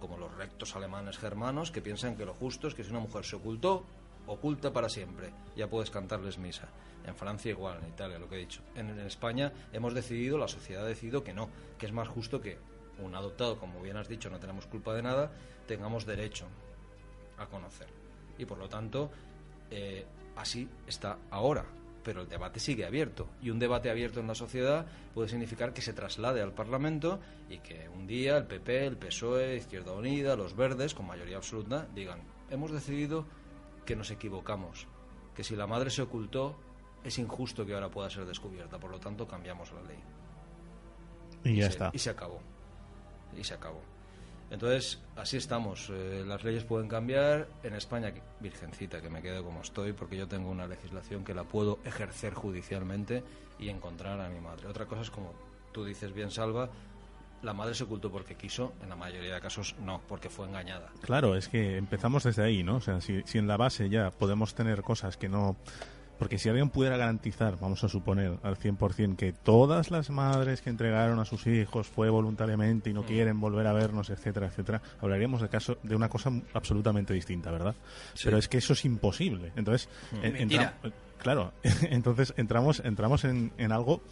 B: como los rectos alemanes germanos, que piensan que lo justo es que si una mujer se ocultó, oculta para siempre. Ya puedes cantarles misa. En Francia igual, en Italia, lo que he dicho. En, España hemos decidido, la sociedad ha decidido que no, que es más justo que un adoptado, como bien has dicho, no tenemos culpa de nada, tengamos derecho a conocer. Y por lo tanto, eh, así está ahora. Pero el debate sigue abierto. Y un debate abierto en la sociedad puede significar que se traslade al Parlamento y que un día el PP, el PSOE, Izquierda Unida, los Verdes, con mayoría absoluta, digan, hemos decidido que nos equivocamos, que si la madre se ocultó, es injusto que ahora pueda ser descubierta. Por lo tanto, cambiamos la ley.
A: Y ya
B: se-
A: está.
B: Y se acabó. Y se acabó. Entonces, así estamos. Eh, las leyes pueden cambiar. En España, virgencita, que me quedo como estoy, porque yo tengo una legislación que la puedo ejercer judicialmente y encontrar a mi madre. Otra cosa es como tú dices bien, Salva, la madre se ocultó porque quiso. En la mayoría de casos, no, porque fue engañada.
A: Claro, es que empezamos desde ahí, ¿no? O sea, si, si en la base ya podemos tener cosas que no... Porque si alguien pudiera garantizar, vamos a suponer al 100% que todas las madres que entregaron a sus hijos fue voluntariamente y
B: Mm.
A: no quieren volver a vernos, etcétera, etcétera, hablaríamos de caso de una cosa absolutamente distinta, ¿verdad?
B: Sí.
A: Pero es que eso es imposible. Entonces, en-
C: Mentira.
A: entra- claro, entonces entramos entramos en, en algo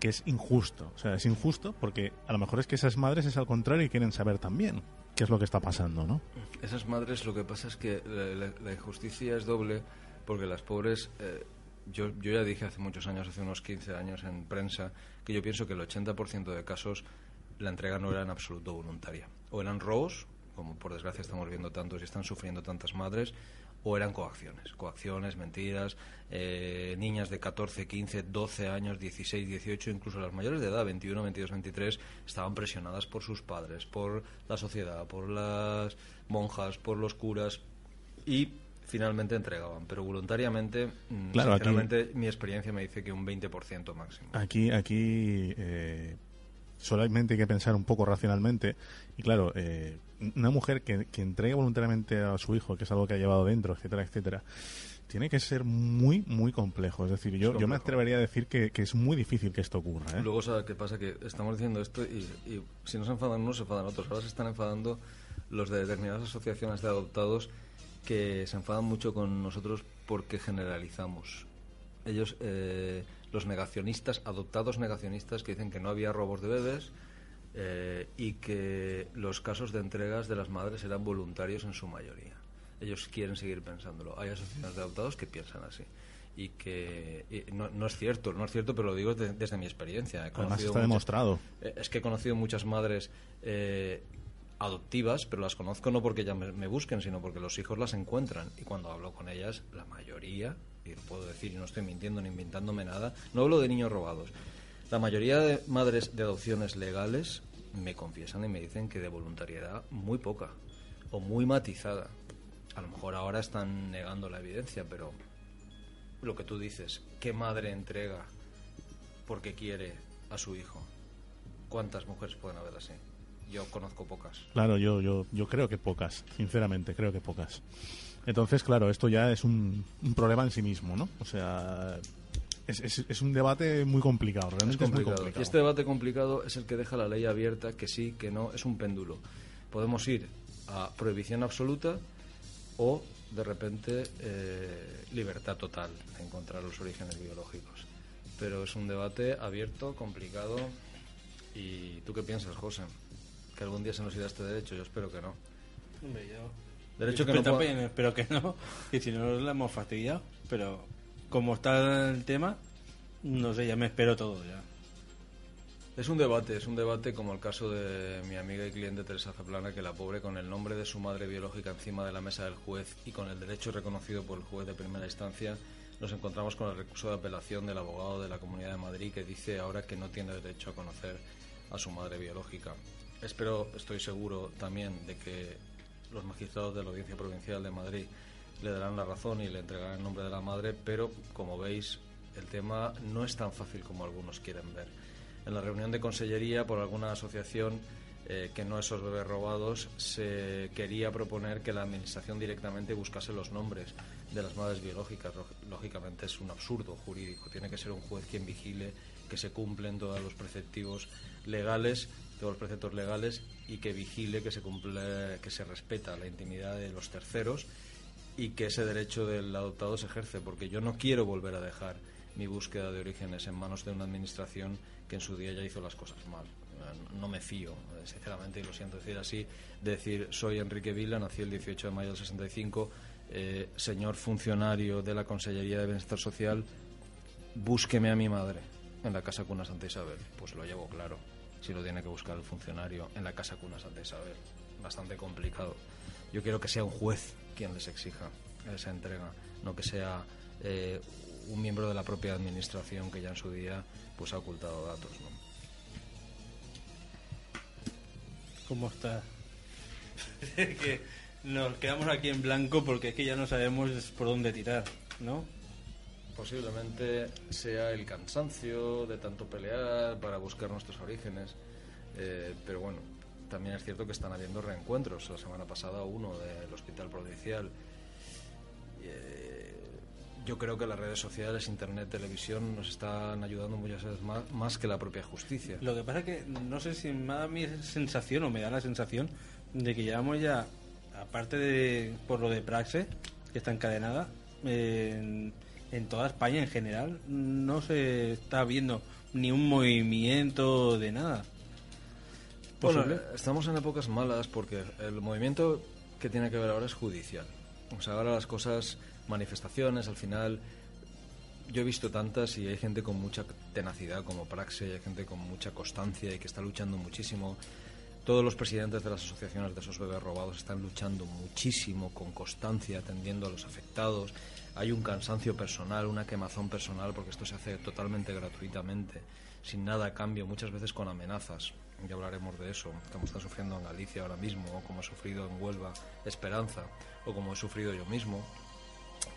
A: que es injusto. O sea, es injusto porque a lo mejor es que esas madres es al contrario y quieren saber también qué es lo que está pasando, ¿no?
B: Esas madres lo que pasa es que la, la- la injusticia es doble porque las pobres... eh, yo, yo ya dije hace muchos años, hace unos 15 años en prensa, que yo pienso que el 80% de casos la entrega no era en absoluto voluntaria. O eran robos, como por desgracia estamos viendo tantos y están sufriendo tantas madres, o eran coacciones. Coacciones, mentiras, eh, niñas de 14, 15, 12 años, 16, 18, incluso las mayores de edad, 21, 22, 23, estaban presionadas por sus padres, por la sociedad, por las monjas, por los curas y finalmente entregaban. Pero voluntariamente, mm,
A: Claro, aquí-
B: mi experiencia me dice que un 20% máximo.
A: Aquí, aquí eh, solamente hay que pensar un poco racionalmente. Y claro, eh, una mujer que, que entregue voluntariamente a su hijo, que es algo que ha llevado dentro, etcétera, etcétera, tiene que ser muy, muy complejo. Es decir, yo, yo me atrevería a decir que, que es muy difícil que esto ocurra. ¿eh?
B: Luego, ¿sabes qué pasa? Que estamos diciendo esto y, y si no se enfadan unos, se enfadan otros. Ahora se están enfadando los de determinadas asociaciones de adoptados que se enfadan mucho con nosotros porque generalizamos. Ellos, eh, los negacionistas, adoptados negacionistas, que dicen que no había robos de bebés eh, y que los casos de entregas de las madres eran voluntarios en su mayoría. Ellos quieren seguir pensándolo. Hay asociaciones de adoptados que piensan así. Y que y no, no es cierto, no es cierto, pero lo digo de- desde mi experiencia. He
A: Además está
B: muchas-
A: demostrado.
B: eh, Es que he conocido muchas madres eh, adoptivas, pero las conozco no porque ya me, me busquen, sino porque los hijos las encuentran. Y cuando hablo con ellas, la mayoría, y puedo decir y no estoy mintiendo ni inventándome nada, no hablo de niños robados. La mayoría de madres de adopciones legales me confiesan y me dicen que de voluntariedad muy poca o muy matizada. A lo mejor ahora están negando la evidencia, pero lo que tú dices, ¿qué madre entrega porque quiere a su hijo? ¿Cuántas mujeres pueden haber así? Yo conozco pocas.
A: Claro, yo, yo, yo creo que pocas, sinceramente, creo que pocas. Entonces, claro, esto ya es un, un problema en sí mismo, ¿no? O sea, es, es, es un debate muy complicado,
B: Es
A: realmente es, muy
B: complicado.
A: complicado.
B: Y este debate complicado es el que deja la ley abierta, que sí, que no, es un péndulo. Podemos ir a prohibición absoluta o, de repente, eh, libertad total de encontrar los orígenes biológicos. Pero es un debate abierto, complicado. ¿Y tú qué piensas, José? ¿Que algún día se nos irá este derecho? Yo espero que no.
C: Hombre, yo...
B: Derecho
C: yo
B: que no
C: espero, también, espero que no. Y si no, nos la hemos fastidiado. Pero como está el tema, no sé, ya me espero todo ya.
B: Es un debate, es un debate como el caso de mi amiga y cliente Teresa Zaplana, que la pobre con el nombre de su madre biológica encima de la mesa del juez y con el derecho reconocido por el juez de primera instancia, nos encontramos con el recurso de apelación del abogado de la Comunidad de Madrid que dice ahora que no tiene derecho a conocer a su madre biológica. Espero, estoy seguro también de que los magistrados de la Audiencia Provincial de Madrid le darán la razón y le entregarán el nombre de la madre, pero como veis, el tema no es tan fácil como algunos quieren ver. En la reunión de consellería por alguna asociación eh, que no esos bebés robados, se quería proponer que la administración directamente buscase los nombres de las madres biológicas. Lóg- Lógicamente es un absurdo jurídico. Tiene que ser un juez quien vigile que se cumplen todos los preceptivos legales, todos los preceptos legales y que vigile que se cumple, que se respeta la intimidad de los terceros y que ese derecho del adoptado se ejerce, porque yo no quiero volver a dejar mi búsqueda de orígenes en manos de una administración que en su día ya hizo las cosas mal. No me fío, sinceramente, y lo siento decir así, de decir, soy Enrique Vila, nací el 18 de mayo del 65, eh, señor funcionario de la Consellería de Bienestar Social, búsqueme a mi madre en la Casa Cuna Santa Isabel. Pues lo llevo claro, si lo tiene que buscar el funcionario en la Casa Cuna Santa Isabel. Bastante complicado. Yo quiero que sea un juez quien les exija esa entrega, no que sea eh, un miembro de la propia administración que ya en su día pues ha ocultado datos. ¿no?
C: ¿Cómo está? Es que nos quedamos aquí en blanco porque es que ya no sabemos por dónde tirar, ¿no?
B: Posiblemente sea el cansancio de tanto pelear para buscar nuestros orígenes, eh, pero bueno, también es cierto que están habiendo reencuentros. La semana pasada uno del Hospital Provincial. Eh, yo creo que las redes sociales, Internet, televisión nos están ayudando muchas veces más, que la propia justicia.
C: Lo que pasa es que no sé si me da mi sensación o me da la sensación de que llevamos ya, aparte de por lo de Praxe, que está encadenada, eh, en toda España en general no se está viendo ni un movimiento de nada.
B: Bueno, estamos en épocas malas porque el movimiento que tiene que ver ahora es judicial. O sea, ahora las cosas, manifestaciones, al final, yo he visto tantas y hay gente con mucha tenacidad como Praxe, hay gente con mucha constancia y que está luchando muchísimo. Todos los presidentes de las asociaciones de esos bebés robados están luchando muchísimo, con constancia, atendiendo a los afectados. Hay un cansancio personal, una quemazón personal, porque esto se hace totalmente gratuitamente, sin nada a cambio, muchas veces con amenazas. Ya hablaremos de eso, como está sufriendo en Galicia ahora mismo, o como ha sufrido en Huelva Esperanza, o como he sufrido yo mismo.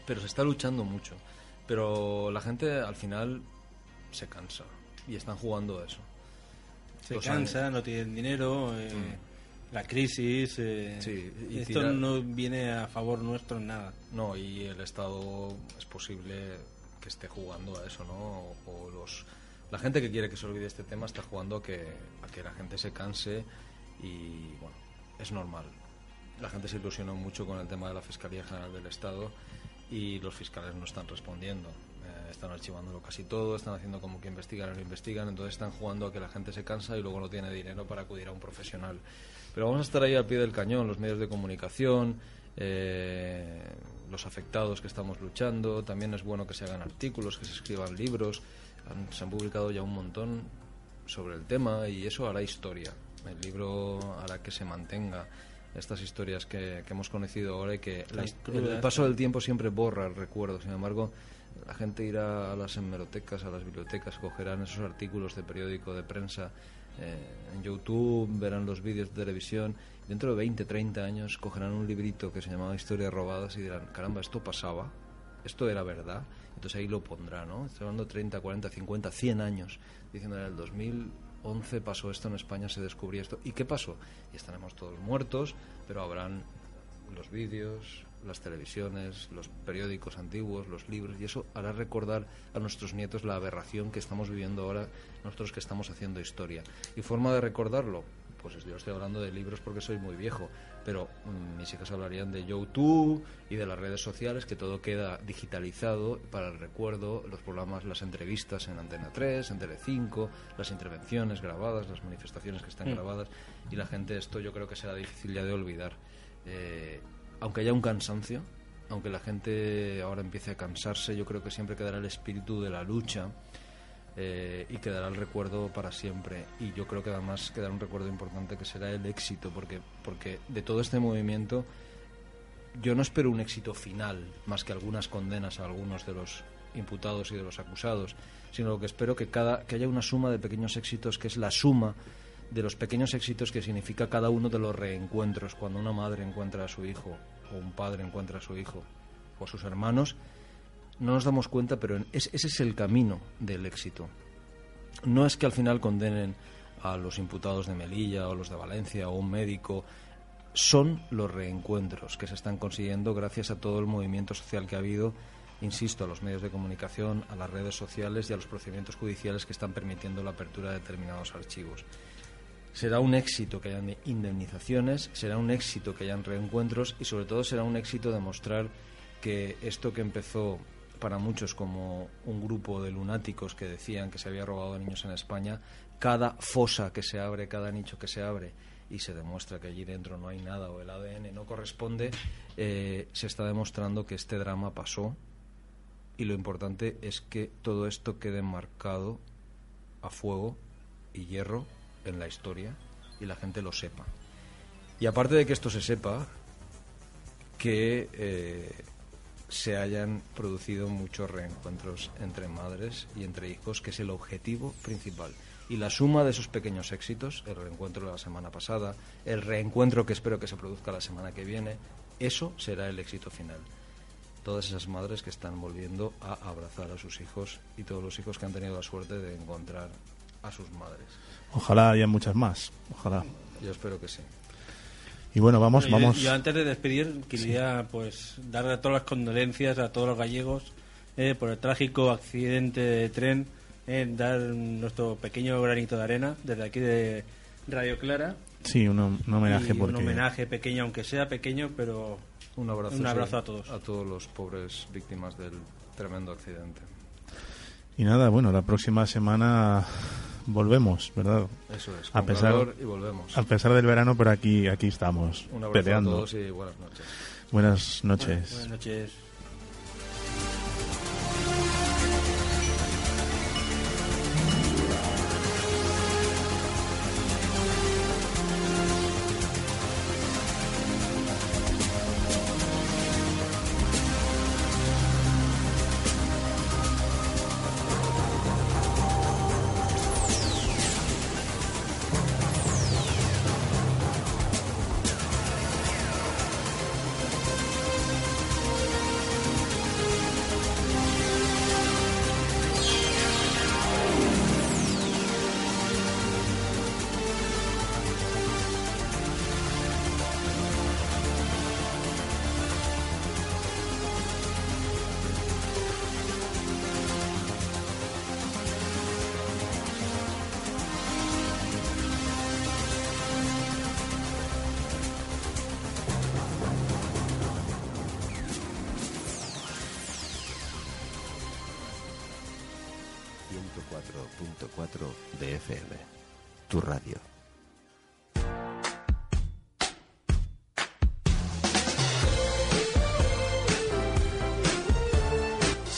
B: Pero se está luchando mucho. Pero la gente al final se cansa y están jugando a eso.
C: Se cansa, no tienen dinero, eh, la crisis. eh,
B: Sí, y
C: esto
B: tira-
C: no viene a favor nuestro en nada.
B: No, y el Estado es posible que esté jugando a eso, ¿no? O los, la gente que quiere que se olvide este tema está jugando a que, a que la gente se canse y, bueno, es normal. La gente se ilusionó mucho con el tema de la Fiscalía General del Estado y los fiscales no están respondiendo. Están archivándolo casi todo, están haciendo como que investigan y no investigan, entonces están jugando a que la gente se cansa y luego no tiene dinero para acudir a un profesional. Pero vamos a estar ahí al pie del cañón, los medios de comunicación, eh, los afectados que estamos luchando. También es bueno que se hagan artículos, que se escriban libros. Han- se han publicado ya un montón sobre el tema y eso hará historia. El libro hará que se mantenga estas historias que, que hemos conocido ahora y que la el, paso del tiempo siempre borra el recuerdo. Sin embargo, la gente irá a las hemerotecas, a las bibliotecas, cogerán esos artículos de periódico, de prensa, eh, en YouTube, verán los vídeos de televisión. Dentro de 20, 30 años cogerán un librito que se llamaba Historias robadas y dirán, caramba, esto pasaba, esto era verdad. Entonces ahí lo pondrá, ¿no? Estoy hablando 30, 40, 50, 100 años, diciendo en el 2011 pasó esto en España, se descubrió esto. ¿Y qué pasó? Y estaremos todos muertos, pero habrán los vídeos, las televisiones, los periódicos antiguos, los libros, y eso hará recordar a nuestros nietos la aberración que estamos viviendo ahora, nosotros que estamos haciendo historia. ¿Y forma de recordarlo? Pues yo estoy hablando de libros porque soy muy viejo, pero mm, mis hijas hablarían de YouTube y de las redes sociales, que todo queda digitalizado para el recuerdo, los programas, las entrevistas en Antena 3, en Telecinco, las intervenciones grabadas, las manifestaciones que están
C: Mm.
B: grabadas, y la gente esto yo creo que será difícil ya de olvidar. Eh, aunque haya un cansancio, aunque la gente ahora empiece a cansarse, yo creo que siempre quedará el espíritu de la lucha eh, y quedará el recuerdo para siempre. Y yo creo que además quedará un recuerdo importante que será el éxito, porque, porque de todo este movimiento yo no espero un éxito final, más que algunas condenas a algunos de los imputados y de los acusados, sino lo que espero que, cada, que haya una suma de pequeños éxitos que es la suma de los pequeños éxitos que significa cada uno de los reencuentros, cuando una madre encuentra a su hijo o un padre encuentra a su hijo o a sus hermanos, no nos damos cuenta, pero es- ese es el camino del éxito. No es que al final condenen a los imputados de Melilla o los de Valencia o un médico, son los reencuentros que se están consiguiendo gracias a todo el movimiento social que ha habido, insisto, a los medios de comunicación, a las redes sociales y a los procedimientos judiciales que están permitiendo la apertura de determinados archivos. Será un éxito que hayan indemnizaciones, será un éxito que hayan reencuentros y sobre todo será un éxito demostrar que esto que empezó para muchos como un grupo de lunáticos que decían que se había robado niños en España, cada fosa que se abre, cada nicho que se abre y se demuestra que allí dentro no hay nada o el ADN no corresponde, eh, se está demostrando que este drama pasó y lo importante es que todo esto quede marcado a fuego y hierro en la historia y la gente lo sepa. Y aparte de que esto se sepa, que eh, se hayan producido muchos reencuentros entre madres y entre hijos, que es el objetivo principal. Y la suma de esos pequeños éxitos, el reencuentro de la semana pasada, el reencuentro que espero que se produzca la semana que viene, eso será el éxito final. Todas esas madres que están volviendo a abrazar a sus hijos y todos los hijos que han tenido la suerte de encontrar a sus madres.
A: Ojalá haya muchas más. Ojalá.
B: Yo espero que sí.
A: Y bueno, vamos,
C: yo-
A: vamos.
C: Yo, antes de despedir quería pues darle todas las condolencias a todos los gallegos eh, por el trágico accidente de tren, eh, dar nuestro pequeño granito de arena desde aquí de Radio Clara.
A: Sí, un, un homenaje
C: y
A: porque
C: un homenaje pequeño, aunque sea pequeño, pero
B: Un abrazo,
C: Un abrazo a todos.
B: A todos los pobres víctimas del Tremendo accidente.
A: Y nada, bueno, la próxima semana volvemos, ¿verdad?
B: Eso es.
A: A pesar-
B: calor y volvemos.
A: A pesar del verano, pero aquí, aquí estamos,
B: Un abrazo
A: peleando.
B: a todos y buenas noches.
A: Buenas noches.
C: Buenas noches.
D: Tu radio.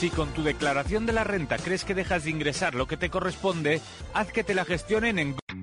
G: Si con tu declaración de la renta crees que dejas de ingresar lo que te corresponde, haz que te la gestionen en